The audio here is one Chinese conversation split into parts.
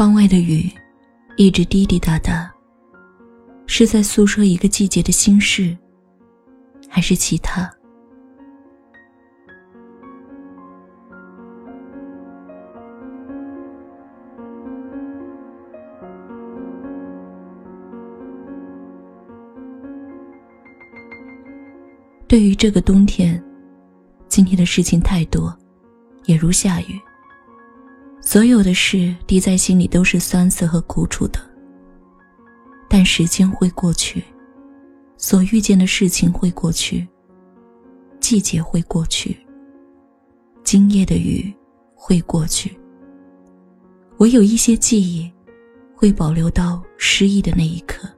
窗外的雨一直滴滴答答，是在诉说一个季节的心事，还是其他？对于这个冬天，今天的事情太多，也如下雨。所有的事滴在心里都是酸涩和苦楚的。但时间会过去，所遇见的事情会过去，季节会过去，今夜的雨会过去。唯有一些记忆，会保留到失忆的那一刻。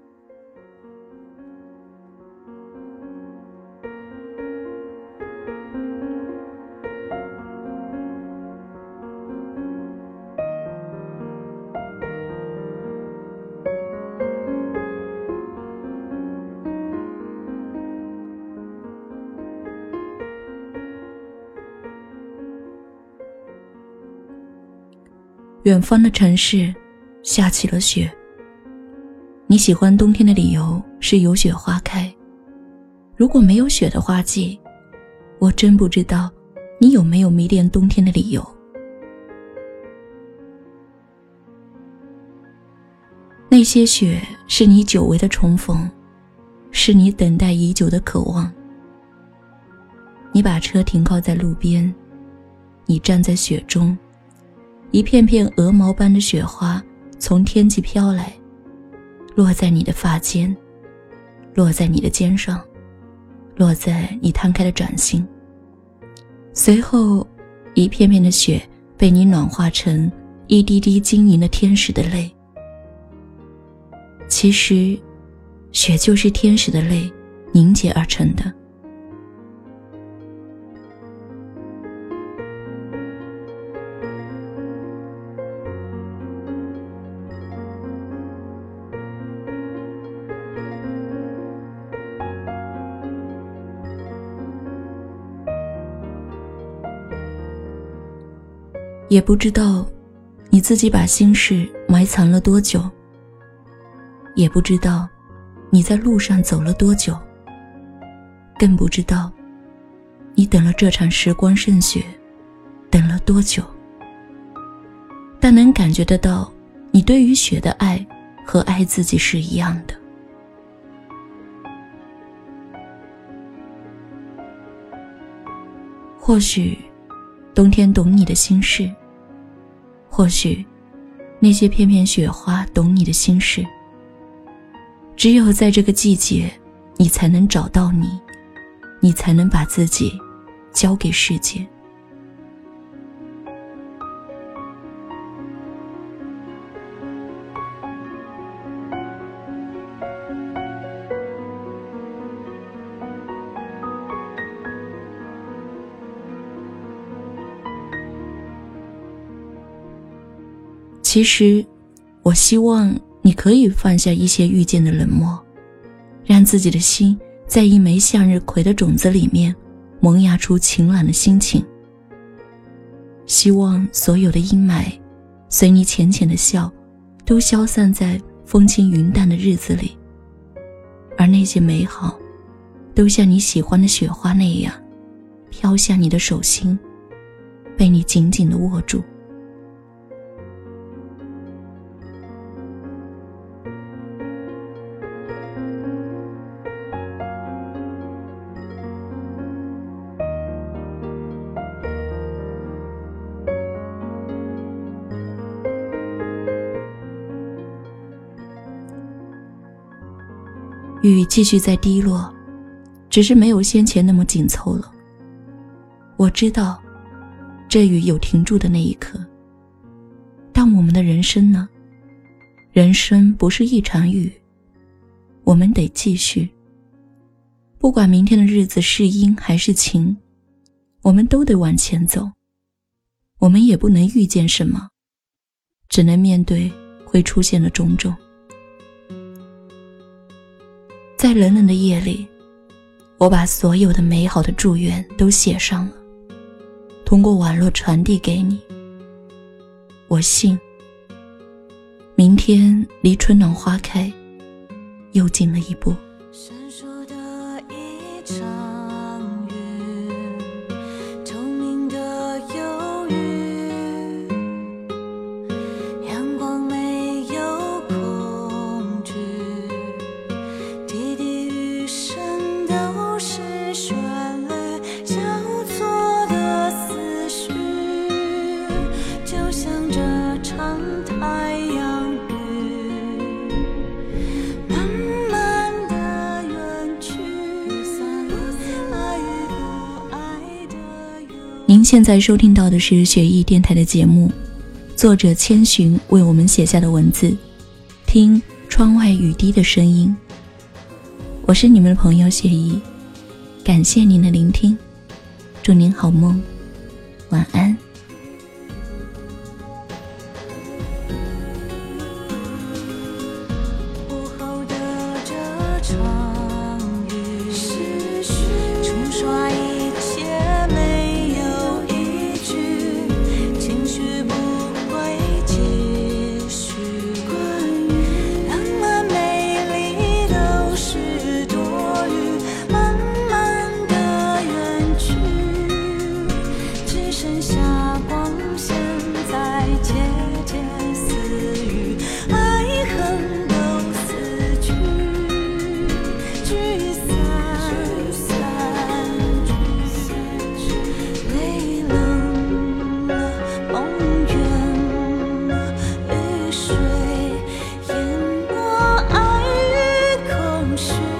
远方的城市，下起了雪。你喜欢冬天的理由是有雪花开。如果没有雪的花季，我真不知道你有没有迷恋冬天的理由。那些雪是你久违的重逢，是你等待已久的渴望。你把车停靠在路边，你站在雪中。一片片鹅毛般的雪花从天际飘来，落在你的发间，落在你的肩上，落在你摊开的掌心。随后，一片片的雪被你暖化成一滴滴晶莹的天使的泪。其实，雪就是天使的泪凝结而成的。也不知道，你自己把心事埋藏了多久。也不知道，你在路上走了多久。更不知道，你等了这场时光盛雪，等了多久。但能感觉得到，你对于雪的爱和爱自己是一样的。或许，冬天懂你的心事。或许，那些片片雪花懂你的心事。只有在这个季节，你才能找到你，你才能把自己交给世界。其实，我希望你可以放下一些遇见的冷漠，让自己的心在一枚向日葵的种子里面萌芽出晴朗的心情。希望所有的阴霾，随你浅浅的笑，都消散在风轻云淡的日子里，而那些美好，都像你喜欢的雪花那样，飘向你的手心，被你紧紧的握住。雨继续在滴落，只是没有先前那么紧凑了。我知道，这雨有停住的那一刻。但我们的人生呢？人生不是一场雨，我们得继续。不管明天的日子是阴还是晴，我们都得往前走。我们也不能预见什么，只能面对会出现的种种。在冷冷的夜里，我把所有的美好的祝愿都写上了，通过网络传递给你。我信，明天离春暖花开又近了一步。您现在收听到的是雪艺电台的节目，作者千寻为我们写下的文字，听窗外雨滴的声音。我是你们的朋友雪艺，感谢您的聆听，祝您好梦，晚安。是